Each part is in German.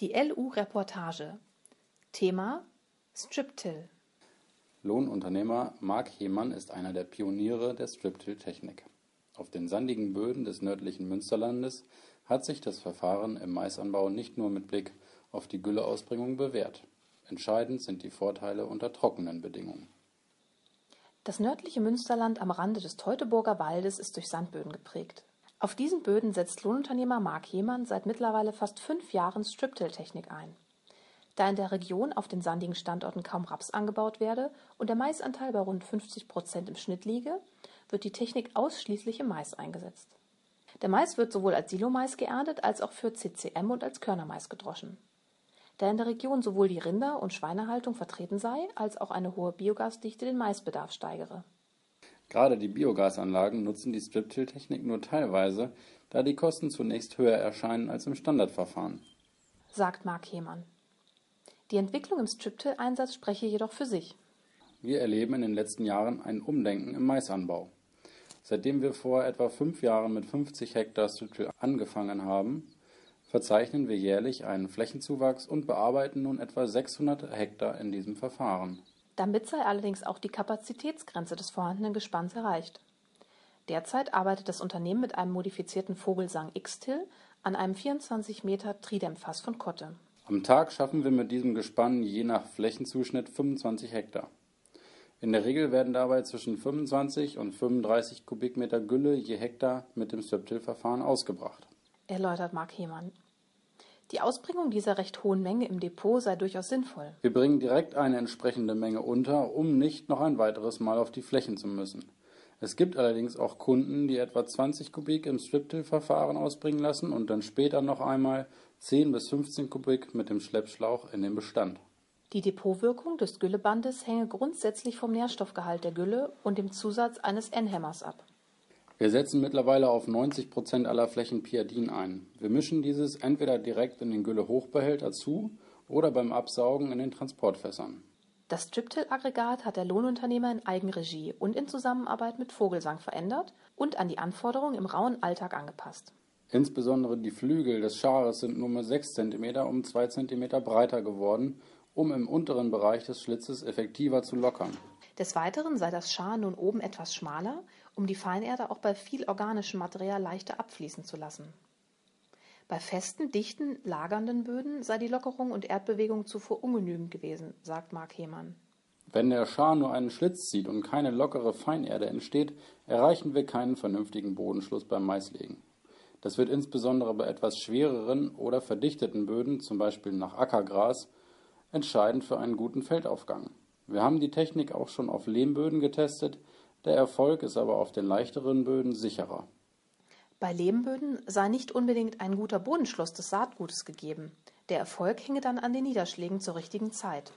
Die LU-Reportage. Thema Striptill. Lohnunternehmer Marc Hemann ist einer der Pioniere der Striptill-Technik. Auf den sandigen Böden des nördlichen Münsterlandes hat sich das Verfahren im Maisanbau nicht nur mit Blick auf die Gülleausbringung bewährt. Entscheidend sind die Vorteile unter trockenen Bedingungen. Das nördliche Münsterland am Rande des Teutoburger Waldes ist durch Sandböden geprägt. Auf diesen Böden setzt Lohnunternehmer Marc Hemann seit mittlerweile fast fünf Jahren Striptill-Technik ein. Da in der Region auf den sandigen Standorten kaum Raps angebaut werde und der Maisanteil bei rund 50 Prozent im Schnitt liege, wird die Technik ausschließlich im Mais eingesetzt. Der Mais wird sowohl als Silomais geerntet als auch für CCM und als Körnermais gedroschen. Da in der Region sowohl die Rinder- und Schweinehaltung vertreten sei, als auch eine hohe Biogasdichte den Maisbedarf steigere. Gerade die Biogasanlagen nutzen die Striptill-Technik nur teilweise, da die Kosten zunächst höher erscheinen als im Standardverfahren. Sagt Marc Hemann. Die Entwicklung im Striptill-Einsatz spreche jedoch für sich. Wir erleben in den letzten Jahren ein Umdenken im Maisanbau. Seitdem wir vor etwa fünf Jahren mit 50 Hektar Striptill angefangen haben, verzeichnen wir jährlich einen Flächenzuwachs und bearbeiten nun etwa 600 Hektar in diesem Verfahren. Damit sei allerdings auch die Kapazitätsgrenze des vorhandenen Gespanns erreicht. Derzeit arbeitet das Unternehmen mit einem modifizierten Vogelsang X-Till an einem 24 Meter Tridemfass von Kotte. Am Tag schaffen wir mit diesem Gespann je nach Flächenzuschnitt 25 Hektar. In der Regel werden dabei zwischen 25 und 35 Kubikmeter Gülle je Hektar mit dem Striptill-Verfahren ausgebracht erläutert Marc Hemann. Die Ausbringung dieser recht hohen Menge im Depot sei durchaus sinnvoll. Wir bringen direkt eine entsprechende Menge unter, um nicht noch ein weiteres Mal auf die Flächen zu müssen. Es gibt allerdings auch Kunden, die etwa 20 Kubik im Striptill-Verfahren ausbringen lassen und dann später noch einmal 10 bis 15 Kubik mit dem Schleppschlauch in den Bestand. Die Depotwirkung des Güllebandes hänge grundsätzlich vom Nährstoffgehalt der Gülle und dem Zusatz eines N-Hämmers ab. Wir setzen mittlerweile auf 90 Prozent aller Flächen Piadin ein. Wir mischen dieses entweder direkt in den Gülle-Hochbehälter zu oder beim Absaugen in den Transportfässern. Das Striptill-Aggregat hat der Lohnunternehmer in Eigenregie und in Zusammenarbeit mit Vogelsang verändert und an die Anforderungen im rauen Alltag angepasst. Insbesondere die Flügel des Schares sind nur mit 6 cm um 2 cm breiter geworden, um im unteren Bereich des Schlitzes effektiver zu lockern. Des Weiteren sei das Schar nun oben etwas schmaler, um die Feinerde auch bei viel organischem Material leichter abfließen zu lassen. Bei festen, dichten, lagernden Böden sei die Lockerung und Erdbewegung zuvor ungenügend gewesen, sagt Mark Hemann. Wenn der Schar nur einen Schlitz zieht und keine lockere Feinerde entsteht, erreichen wir keinen vernünftigen Bodenschluss beim Maislegen. Das wird insbesondere bei etwas schwereren oder verdichteten Böden, zum Beispiel nach Ackergras, entscheidend für einen guten Feldaufgang. Wir haben die Technik auch schon auf Lehmböden getestet, der Erfolg ist aber auf den leichteren Böden sicherer. Bei Lehmböden sei nicht unbedingt ein guter Bodenschluss des Saatgutes gegeben. Der Erfolg hänge dann an den Niederschlägen zur richtigen Zeit.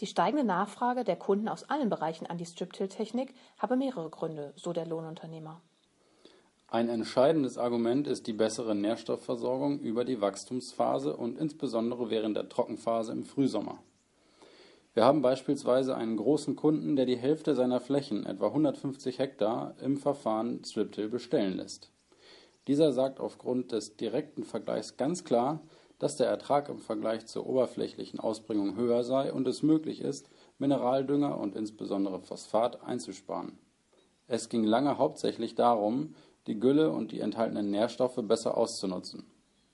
Die steigende Nachfrage der Kunden aus allen Bereichen an die Striptill-Technik habe mehrere Gründe, so der Lohnunternehmer. Ein entscheidendes Argument ist die bessere Nährstoffversorgung über die Wachstumsphase und insbesondere während der Trockenphase im Frühsommer. Wir haben beispielsweise einen großen Kunden, der die Hälfte seiner Flächen, etwa 150 Hektar, im Verfahren Striptill bestellen lässt. Dieser sagt aufgrund des direkten Vergleichs ganz klar, dass der Ertrag im Vergleich zur oberflächlichen Ausbringung höher sei und es möglich ist, Mineraldünger und insbesondere Phosphat einzusparen. Es ging lange hauptsächlich darum, die Gülle und die enthaltenen Nährstoffe besser auszunutzen.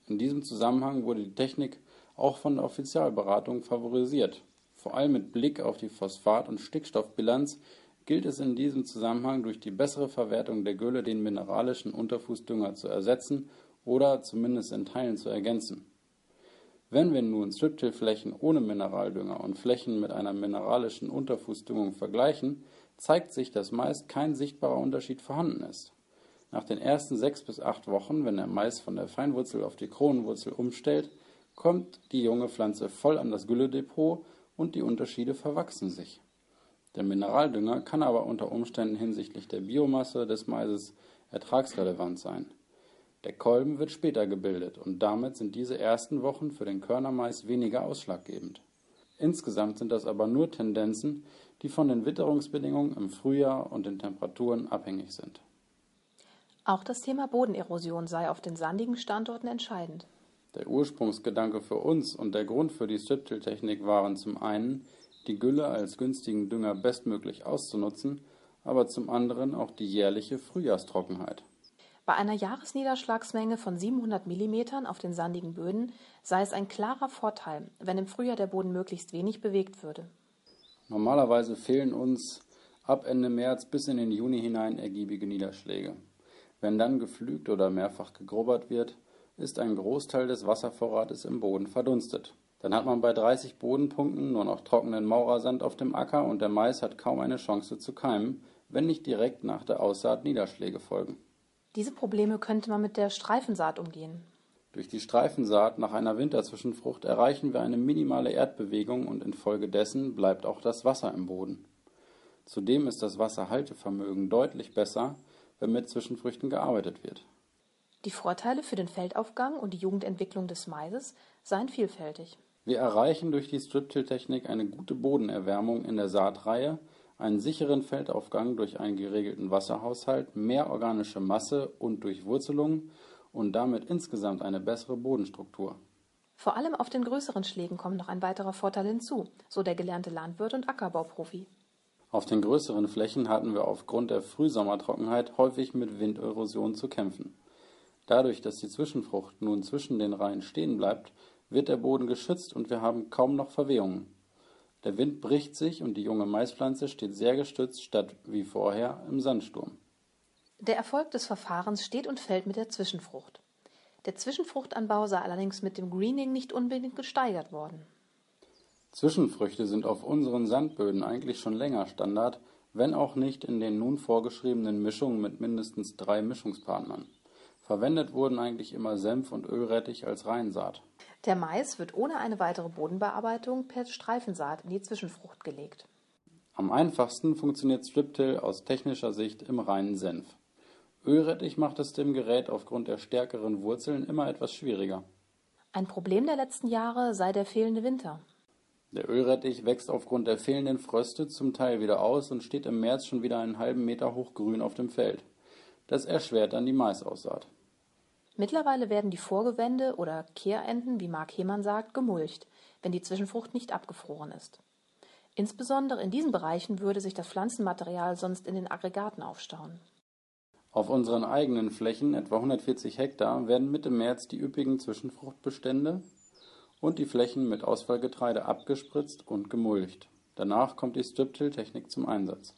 In diesem Zusammenhang wurde die Technik auch von der Offizialberatung favorisiert vor allem mit Blick auf die Phosphat- und Stickstoffbilanz gilt es in diesem Zusammenhang durch die bessere Verwertung der Gülle den mineralischen Unterfußdünger zu ersetzen oder zumindest in Teilen zu ergänzen. Wenn wir nun Striptill-Flächen ohne Mineraldünger und Flächen mit einer mineralischen Unterfußdüngung vergleichen, zeigt sich, dass meist kein sichtbarer Unterschied vorhanden ist. Nach den ersten sechs bis acht Wochen, wenn der Mais von der Feinwurzel auf die Kronenwurzel umstellt, kommt die junge Pflanze voll an das Gülledepot und die Unterschiede verwachsen sich. Der Mineraldünger kann aber unter Umständen hinsichtlich der Biomasse des Maises ertragsrelevant sein. Der Kolben wird später gebildet und damit sind diese ersten Wochen für den Körnermais weniger ausschlaggebend. Insgesamt sind das aber nur Tendenzen, die von den Witterungsbedingungen im Frühjahr und den Temperaturen abhängig sind. Auch das Thema Bodenerosion sei auf den sandigen Standorten entscheidend. Der Ursprungsgedanke für uns und der Grund für die Striptill-Technik waren zum einen, die Gülle als günstigen Dünger bestmöglich auszunutzen, aber zum anderen auch die jährliche Frühjahrstrockenheit. Bei einer Jahresniederschlagsmenge von 700 mm auf den sandigen Böden sei es ein klarer Vorteil, wenn im Frühjahr der Boden möglichst wenig bewegt würde. Normalerweise fehlen uns ab Ende März bis in den Juni hinein ergiebige Niederschläge. Wenn dann geflügt oder mehrfach gegrubbert wird, ist ein Großteil des Wasservorrates im Boden verdunstet. Dann hat man bei 30 Bodenpunkten nur noch trockenen Maurersand auf dem Acker und der Mais hat kaum eine Chance zu keimen, wenn nicht direkt nach der Aussaat Niederschläge folgen. Diese Probleme könnte man mit der Streifensaat umgehen. Durch die Streifensaat nach einer Winterzwischenfrucht erreichen wir eine minimale Erdbewegung und infolgedessen bleibt auch das Wasser im Boden. Zudem ist das Wasserhaltevermögen deutlich besser, wenn mit Zwischenfrüchten gearbeitet wird. Die Vorteile für den Feldaufgang und die Jugendentwicklung des Maises seien vielfältig. Wir erreichen durch die Strip-Till-Technik eine gute Bodenerwärmung in der Saatreihe, einen sicheren Feldaufgang durch einen geregelten Wasserhaushalt, mehr organische Masse und Durchwurzelung und damit insgesamt eine bessere Bodenstruktur. Vor allem auf den größeren Schlägen kommt noch ein weiterer Vorteil hinzu, so der gelernte Landwirt und Ackerbauprofi. Auf den größeren Flächen hatten wir aufgrund der Frühsommertrockenheit häufig mit Winderosion zu kämpfen. Dadurch, dass die Zwischenfrucht nun zwischen den Reihen stehen bleibt, wird der Boden geschützt und wir haben kaum noch Verwehungen. Der Wind bricht sich und die junge Maispflanze steht sehr gestützt statt wie vorher im Sandsturm. Der Erfolg des Verfahrens steht und fällt mit der Zwischenfrucht. Der Zwischenfruchtanbau sei allerdings mit dem Greening nicht unbedingt gesteigert worden. Zwischenfrüchte sind auf unseren Sandböden eigentlich schon länger Standard, wenn auch nicht in den nun vorgeschriebenen Mischungen mit mindestens drei Mischungspartnern. Verwendet wurden eigentlich immer Senf und Ölrettich als Reinsaat. Der Mais wird ohne eine weitere Bodenbearbeitung per Streifensaat in die Zwischenfrucht gelegt. Am einfachsten funktioniert Striptill aus technischer Sicht im reinen Senf. Ölrettich macht es dem Gerät aufgrund der stärkeren Wurzeln immer etwas schwieriger. Ein Problem der letzten Jahre sei der fehlende Winter. Der Ölrettich wächst aufgrund der fehlenden Fröste zum Teil wieder aus und steht im März schon wieder einen halben Meter hoch grün auf dem Feld. Das erschwert dann die Maisaussaat. Mittlerweile werden die Vorgewände oder Kehrenden, wie Mark Hemann sagt, gemulcht, wenn die Zwischenfrucht nicht abgefroren ist. Insbesondere in diesen Bereichen würde sich das Pflanzenmaterial sonst in den Aggregaten aufstauen. Auf unseren eigenen Flächen, etwa 140 Hektar, werden Mitte März die üppigen Zwischenfruchtbestände und die Flächen mit Ausfallgetreide abgespritzt und gemulcht. Danach kommt die Striptill-Technik zum Einsatz.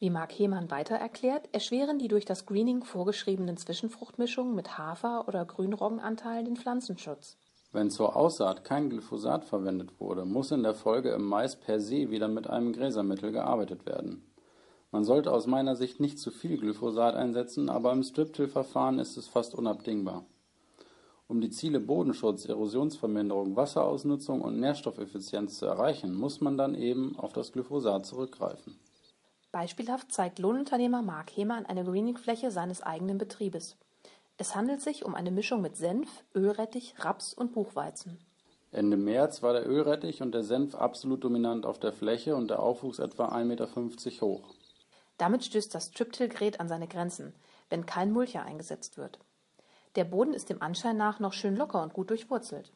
Wie Mark Hemann weiter erklärt, erschweren die durch das Greening vorgeschriebenen Zwischenfruchtmischungen mit Hafer- oder Grünroggenanteilen den Pflanzenschutz. Wenn zur Aussaat kein Glyphosat verwendet wurde, muss in der Folge im Mais per se wieder mit einem Gräsermittel gearbeitet werden. Man sollte aus meiner Sicht nicht zu viel Glyphosat einsetzen, aber im Striptill-Verfahren ist es fast unabdingbar. Um die Ziele Bodenschutz, Erosionsverminderung, Wasserausnutzung und Nährstoffeffizienz zu erreichen, muss man dann eben auf das Glyphosat zurückgreifen. Beispielhaft zeigt Lohnunternehmer Mark Hemann eine Greening-Fläche seines eigenen Betriebes. Es handelt sich um eine Mischung mit Senf, Ölrettich, Raps und Buchweizen. Ende März war der Ölrettich und der Senf absolut dominant auf der Fläche und der Aufwuchs etwa 1,50 Meter hoch. Damit stößt das Triptil-Gerät an seine Grenzen, wenn kein Mulcher eingesetzt wird. Der Boden ist dem Anschein nach noch schön locker und gut durchwurzelt.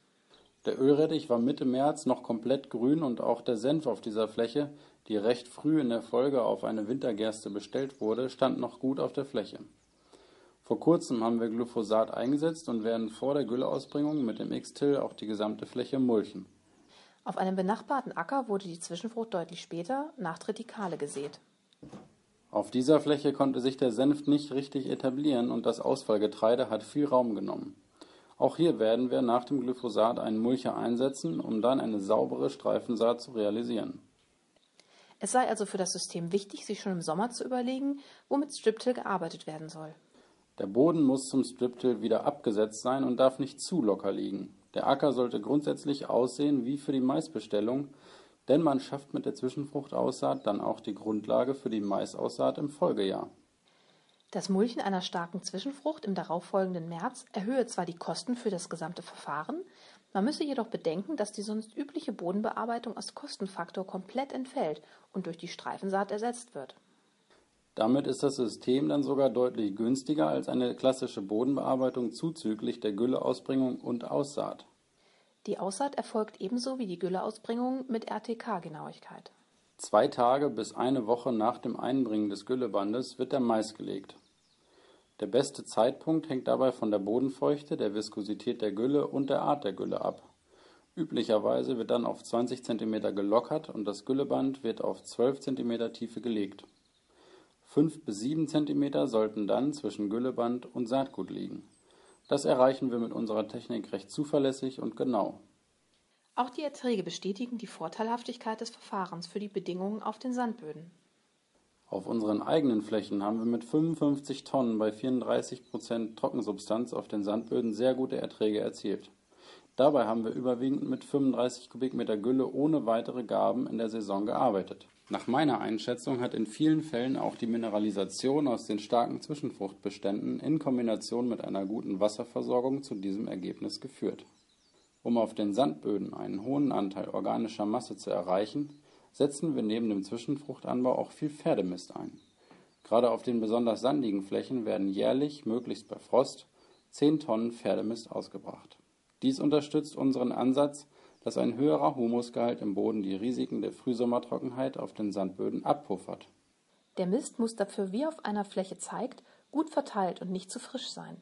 Der Ölrettich war Mitte März noch komplett grün und auch der Senf auf dieser Fläche, die recht früh in der Folge auf eine Wintergerste bestellt wurde, stand noch gut auf der Fläche. Vor kurzem haben wir Glyphosat eingesetzt und werden vor der Gülleausbringung mit dem X-Till auch die gesamte Fläche mulchen. Auf einem benachbarten Acker wurde die Zwischenfrucht deutlich später, nach Tritikale, gesät. Auf dieser Fläche konnte sich der Senf nicht richtig etablieren und das Ausfallgetreide hat viel Raum genommen. Auch hier werden wir nach dem Glyphosat einen Mulcher einsetzen, um dann eine saubere Streifensaat zu realisieren. Es sei also für das System wichtig, sich schon im Sommer zu überlegen, womit Striptill gearbeitet werden soll. Der Boden muss zum Striptill wieder abgesetzt sein und darf nicht zu locker liegen. Der Acker sollte grundsätzlich aussehen wie für die Maisbestellung, denn man schafft mit der Zwischenfruchtaussaat dann auch die Grundlage für die Maisaussaat im Folgejahr. Das Mulchen einer starken Zwischenfrucht im darauffolgenden März erhöhe zwar die Kosten für das gesamte Verfahren, man müsse jedoch bedenken, dass die sonst übliche Bodenbearbeitung als Kostenfaktor komplett entfällt und durch die Streifensaat ersetzt wird. Damit ist das System dann sogar deutlich günstiger als eine klassische Bodenbearbeitung zuzüglich der Gülleausbringung und Aussaat. Die Aussaat erfolgt ebenso wie die Gülleausbringung mit RTK-Genauigkeit. Zwei Tage bis eine Woche nach dem Einbringen des Güllebandes wird der Mais gelegt. Der beste Zeitpunkt hängt dabei von der Bodenfeuchte, der Viskosität der Gülle und der Art der Gülle ab. Üblicherweise wird dann auf 20 cm gelockert und das Gülleband wird auf 12 cm Tiefe gelegt. 5 bis 7 cm sollten dann zwischen Gülleband und Saatgut liegen. Das erreichen wir mit unserer Technik recht zuverlässig und genau. Auch die Erträge bestätigen die Vorteilhaftigkeit des Verfahrens für die Bedingungen auf den Sandböden. Auf unseren eigenen Flächen haben wir mit 55 Tonnen bei 34 Prozent Trockensubstanz auf den Sandböden sehr gute Erträge erzielt. Dabei haben wir überwiegend mit 35 Kubikmeter Gülle ohne weitere Gaben in der Saison gearbeitet. Nach meiner Einschätzung hat in vielen Fällen auch die Mineralisation aus den starken Zwischenfruchtbeständen in Kombination mit einer guten Wasserversorgung zu diesem Ergebnis geführt. Um auf den Sandböden einen hohen Anteil organischer Masse zu erreichen, setzen wir neben dem Zwischenfruchtanbau auch viel Pferdemist ein. Gerade auf den besonders sandigen Flächen werden jährlich, möglichst bei Frost, 10 Tonnen Pferdemist ausgebracht. Dies unterstützt unseren Ansatz, dass ein höherer Humusgehalt im Boden die Risiken der Frühsommertrockenheit auf den Sandböden abpuffert. Der Mist muss dafür, wie auf einer Fläche zeigt, gut verteilt und nicht zu frisch sein.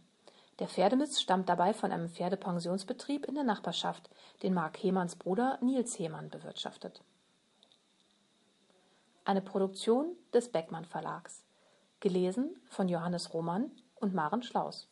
Der Pferdemist stammt dabei von einem Pferdepensionsbetrieb in der Nachbarschaft, den Mark Hemanns Bruder Nils Hemann bewirtschaftet. Eine Produktion des Beckmann Verlags. Gelesen von Johannes Roman und Maren Schlaus.